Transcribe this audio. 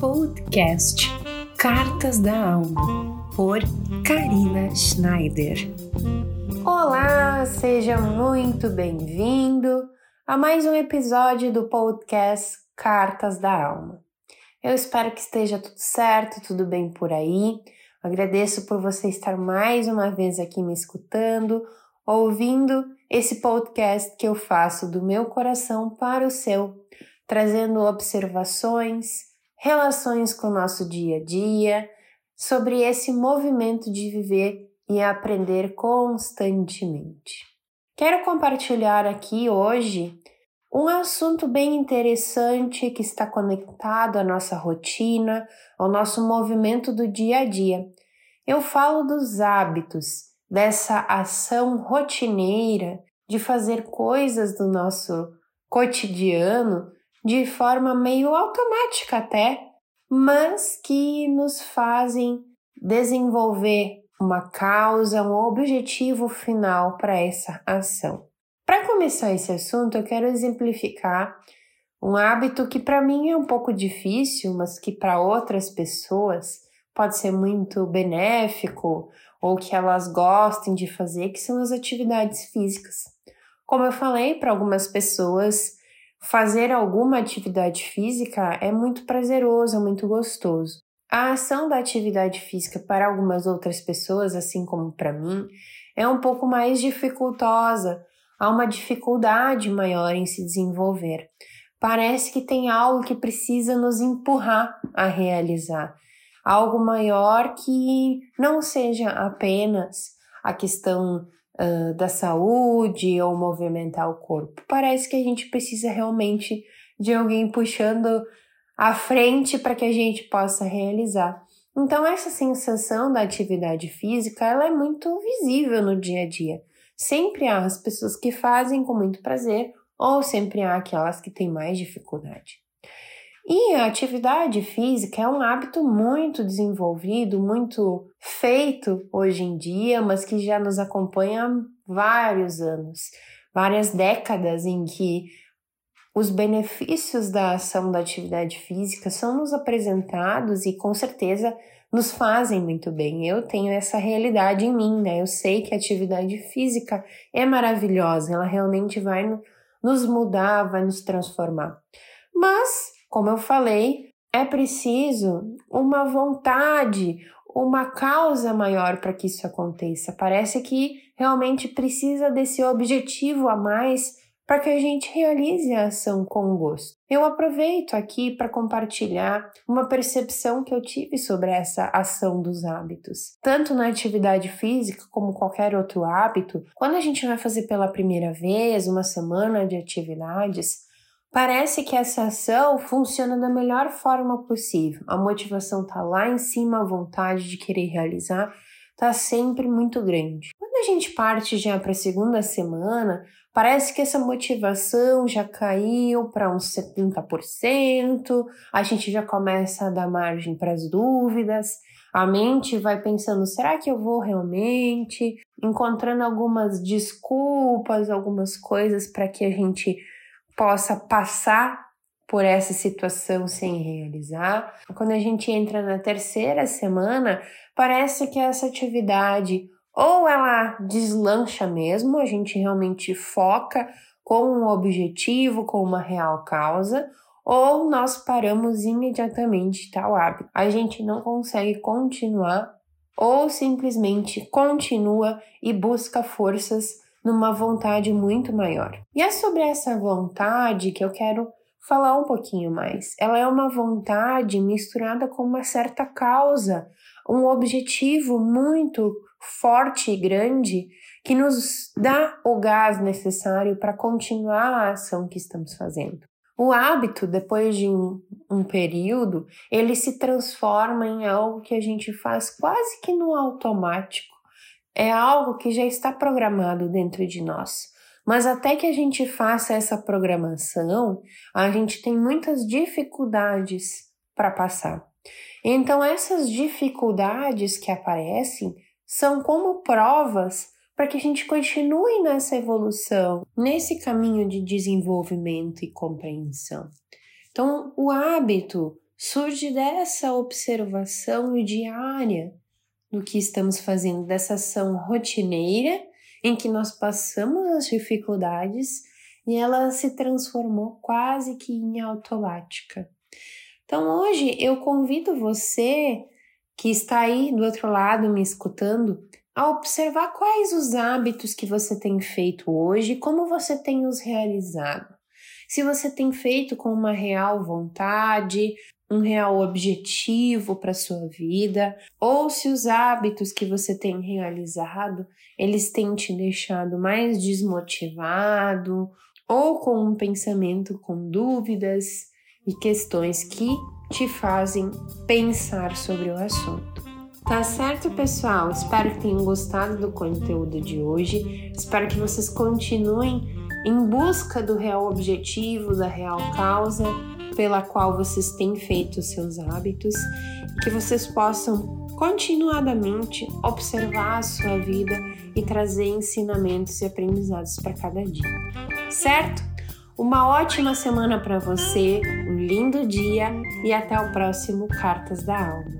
podcast Cartas da Alma, por Karina Schneider. Olá, seja muito bem-vindo a mais um episódio do podcast Cartas da Alma. Eu espero que esteja tudo certo, tudo bem por aí. Agradeço por você estar mais uma vez aqui me escutando, ouvindo esse podcast que eu faço do meu coração para o seu, trazendo observações, relações com o nosso dia a dia, sobre esse movimento de viver e aprender constantemente. Quero compartilhar aqui hoje um assunto bem interessante que está conectado à nossa rotina, ao nosso movimento do dia a dia. Eu falo dos hábitos, dessa ação rotineira de fazer coisas do nosso cotidiano de forma meio automática até, mas que nos fazem desenvolver uma causa, um objetivo final para essa ação. Para começar esse assunto, eu quero exemplificar um hábito que para mim é um pouco difícil, mas que para outras pessoas pode ser muito benéfico ou que elas gostem de fazer, que são as atividades físicas. Como eu falei, para algumas pessoas Fazer alguma atividade física é muito prazeroso, é muito gostoso. A ação da atividade física para algumas outras pessoas, assim como para mim, é um pouco mais dificultosa, há uma dificuldade maior em se desenvolver. Parece que tem algo que precisa nos empurrar a realizar, algo maior que não seja apenas a questão uh, da saúde ou movimentar o corpo. Parece que a gente precisa realmente de alguém puxando à frente para que a gente possa realizar. Então essa sensação da atividade física ela é muito visível no dia a dia. Sempre há as pessoas que fazem com muito prazer ou sempre há aquelas que têm mais dificuldade. E a atividade física é um hábito muito desenvolvido, muito feito hoje em dia, mas que já nos acompanha há vários anos, várias décadas em que os benefícios da ação da atividade física são nos apresentados e com certeza nos fazem muito bem. Eu tenho essa realidade em mim, né? Eu sei que a atividade física é maravilhosa, ela realmente vai nos mudar, vai nos transformar. Mas como eu falei, é preciso uma vontade, uma causa maior para que isso aconteça. Parece que realmente precisa desse objetivo a mais para que a gente realize a ação com gosto. Eu aproveito aqui para compartilhar uma percepção que eu tive sobre essa ação dos hábitos. Tanto na atividade física como qualquer outro hábito, quando a gente vai fazer pela primeira vez uma semana de atividades, Parece que essa ação funciona da melhor forma possível. A motivação está lá em cima, a vontade de querer realizar está sempre muito grande. Quando a gente parte já para a segunda semana, parece que essa motivação já caiu para uns 70%, a gente já começa a dar margem para as dúvidas, a mente vai pensando: será que eu vou realmente? Encontrando algumas desculpas, algumas coisas para que a gente possa passar por essa situação sem realizar. Quando a gente entra na terceira semana, parece que essa atividade ou ela deslancha mesmo, a gente realmente foca com um objetivo, com uma real causa, ou nós paramos imediatamente tal hábito. A gente não consegue continuar ou simplesmente continua e busca forças numa vontade muito maior. E é sobre essa vontade que eu quero falar um pouquinho mais. Ela é uma vontade misturada com uma certa causa, um objetivo muito forte e grande que nos dá o gás necessário para continuar a ação que estamos fazendo. O hábito, depois de um, um, período, ele se transforma em algo que a gente faz quase que no automático é algo que já está programado dentro de nós. Mas até que a gente faça essa programação, a gente tem muitas dificuldades para passar. Então, essas dificuldades que aparecem são como provas para que a gente continue nessa evolução, nesse caminho de desenvolvimento e compreensão. Então, o hábito surge dessa observação diária do que estamos fazendo, dessa ação rotineira em que nós passamos as dificuldades e ela se transformou quase que em automática. Então hoje eu convido você que está aí do outro lado me escutando a observar quais os hábitos que você tem feito hoje como você tem os realizado. Se você tem feito com uma real vontade, um real objetivo para sua vida, ou se os hábitos que você tem realizado, eles têm te deixado mais desmotivado ou com um pensamento com dúvidas e questões que te fazem pensar sobre o assunto. Tá certo, pessoal? Espero que tenham gostado do conteúdo de hoje. Espero que vocês continuem em busca do real objetivo, da real causa pela qual vocês têm feito seus hábitos, que vocês possam continuadamente observar a sua vida e trazer ensinamentos e aprendizados para cada dia. Certo? Uma ótima semana para você, um lindo dia e até o próximo Cartas da Alma.